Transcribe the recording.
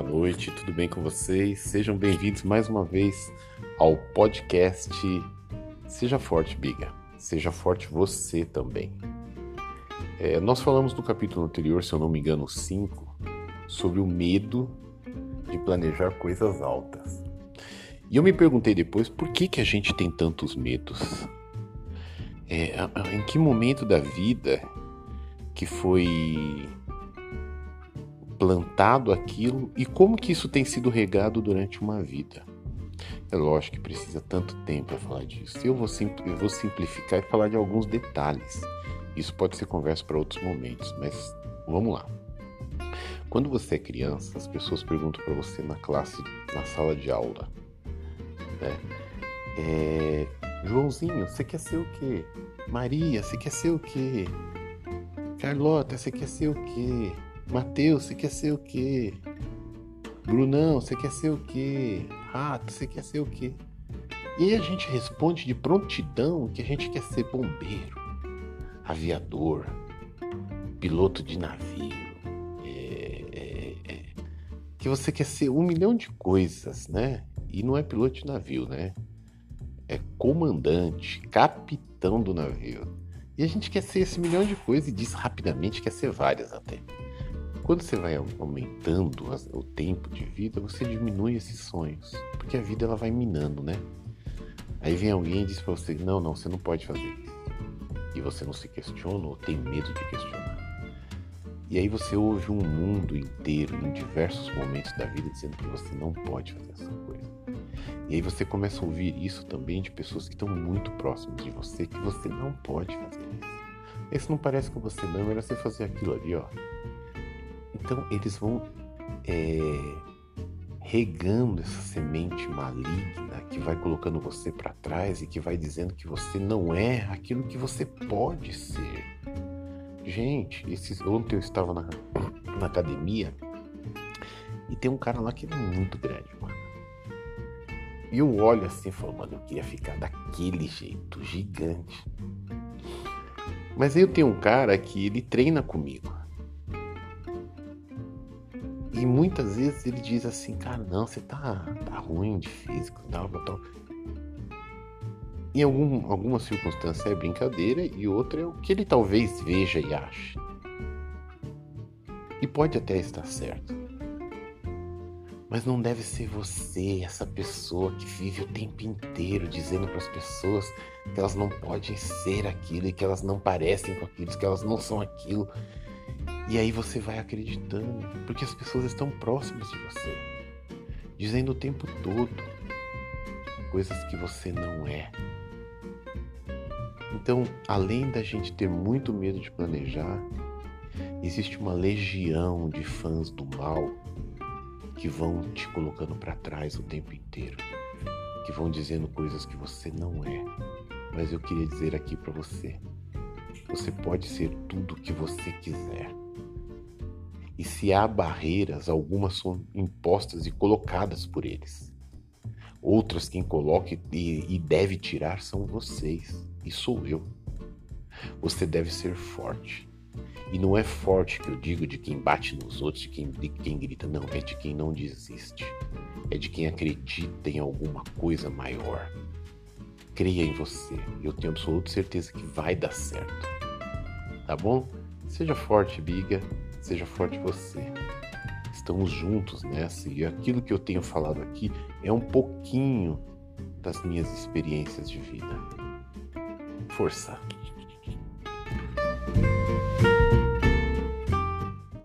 boa noite, tudo bem com vocês? Sejam bem-vindos mais uma vez ao podcast Seja Forte, Biga. Seja forte você também. É, nós falamos no capítulo anterior, se eu não me engano, 5, sobre o medo de planejar coisas altas. E eu me perguntei depois por que, que a gente tem tantos medos. É, em que momento da vida que foi plantado aquilo e como que isso tem sido regado durante uma vida. É lógico que precisa tanto tempo para falar disso. Eu vou, eu vou simplificar e falar de alguns detalhes. Isso pode ser conversa para outros momentos, mas vamos lá. Quando você é criança, as pessoas perguntam para você na classe, na sala de aula, né? É, Joãozinho, você quer ser o quê? Maria, você quer ser o quê? Carlota, você quer ser o quê? Mateus, você quer ser o quê? Brunão, você quer ser o quê? Rato, você quer ser o quê? E a gente responde de prontidão que a gente quer ser bombeiro, aviador, piloto de navio, é, é, é, que você quer ser um milhão de coisas, né? E não é piloto de navio, né? É comandante, capitão do navio. E a gente quer ser esse milhão de coisas e diz rapidamente que quer ser várias até. Quando você vai aumentando o tempo de vida, você diminui esses sonhos, porque a vida ela vai minando, né? Aí vem alguém e diz para você: não, não, você não pode fazer isso. E você não se questiona ou tem medo de questionar. E aí você ouve um mundo inteiro, em diversos momentos da vida, dizendo que você não pode fazer essa coisa. E aí você começa a ouvir isso também de pessoas que estão muito próximas de você, que você não pode fazer isso. Esse não parece com você não, era você fazer aquilo ali, ó. Então eles vão é, regando essa semente maligna que vai colocando você para trás e que vai dizendo que você não é aquilo que você pode ser. Gente, esses, ontem eu estava na, na academia e tem um cara lá que é muito grande, mano. E eu olho assim e falo, mano, eu queria ficar daquele jeito, gigante. Mas aí eu tenho um cara que ele treina comigo. E muitas vezes ele diz assim, cara, não, você tá, tá ruim de físico, tal, tal. Em algum, alguma circunstância é brincadeira e outra é o que ele talvez veja e ache. E pode até estar certo. Mas não deve ser você, essa pessoa que vive o tempo inteiro dizendo para as pessoas que elas não podem ser aquilo e que elas não parecem com aquilo, que elas não são aquilo e aí você vai acreditando, porque as pessoas estão próximas de você, dizendo o tempo todo coisas que você não é. Então, além da gente ter muito medo de planejar, existe uma legião de fãs do mal que vão te colocando para trás o tempo inteiro, que vão dizendo coisas que você não é. Mas eu queria dizer aqui para você, você pode ser tudo que você quiser. E se há barreiras, algumas são impostas e colocadas por eles. Outras quem coloca e, deve tirar são vocês, e sou eu. Você deve ser forte. E não é forte que eu digo de quem bate nos outros, de quem, de quem grita, não, é de quem não desiste. É de quem acredita em alguma coisa maior. Creia em você. Eu tenho absoluta certeza que vai dar certo. Tá bom? Seja forte, biga. Seja forte você. Estamos juntos nessa e aquilo que eu tenho falado aqui é um pouquinho das minhas experiências de vida. Força!